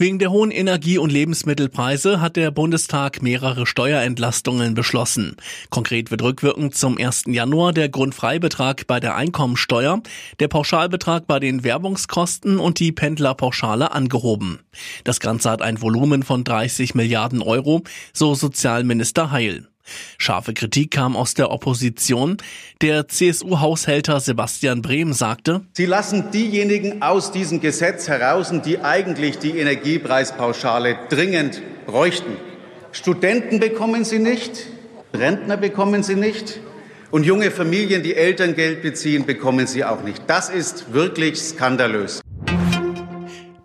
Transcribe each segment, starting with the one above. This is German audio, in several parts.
Wegen der hohen Energie- und Lebensmittelpreise hat der Bundestag mehrere Steuerentlastungen beschlossen. Konkret wird rückwirkend zum 1. Januar der Grundfreibetrag bei der Einkommensteuer, der Pauschalbetrag bei den Werbungskosten und die Pendlerpauschale angehoben. Das Ganze hat ein Volumen von 30 Milliarden Euro, so Sozialminister Heil. Scharfe Kritik kam aus der Opposition. Der CSU-Haushälter Sebastian Brehm sagte, Sie lassen diejenigen aus diesem Gesetz heraus, die eigentlich die Energiepreispauschale dringend bräuchten. Studenten bekommen sie nicht, Rentner bekommen sie nicht und junge Familien, die Elterngeld beziehen, bekommen sie auch nicht. Das ist wirklich skandalös.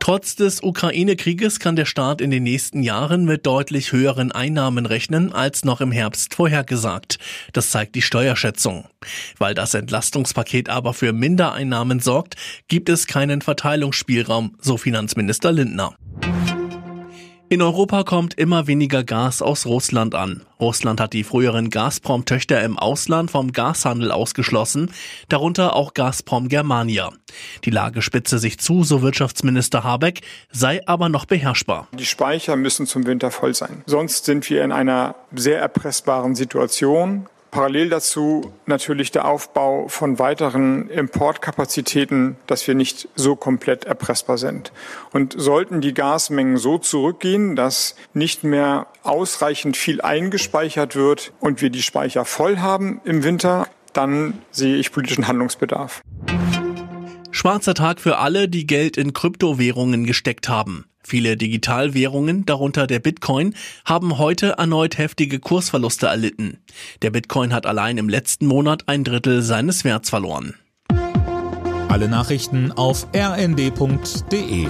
Trotz des Ukraine-Krieges kann der Staat in den nächsten Jahren mit deutlich höheren Einnahmen rechnen als noch im Herbst vorhergesagt. Das zeigt die Steuerschätzung. Weil das Entlastungspaket aber für Mindereinnahmen sorgt, gibt es keinen Verteilungsspielraum, so Finanzminister Lindner. In Europa kommt immer weniger Gas aus Russland an. Russland hat die früheren Gazprom-Töchter im Ausland vom Gashandel ausgeschlossen, darunter auch Gazprom Germania. Die Lage spitze sich zu, so Wirtschaftsminister Habeck, sei aber noch beherrschbar. Die Speicher müssen zum Winter voll sein. Sonst sind wir in einer sehr erpressbaren Situation. Parallel dazu natürlich der Aufbau von weiteren Importkapazitäten, dass wir nicht so komplett erpressbar sind. Und sollten die Gasmengen so zurückgehen, dass nicht mehr ausreichend viel eingespeichert wird und wir die Speicher voll haben im Winter, dann sehe ich politischen Handlungsbedarf. Schwarzer Tag für alle, die Geld in Kryptowährungen gesteckt haben. Viele Digitalwährungen, darunter der Bitcoin, haben heute erneut heftige Kursverluste erlitten. Der Bitcoin hat allein im letzten Monat ein Drittel seines Werts verloren. Alle Nachrichten auf rnd.de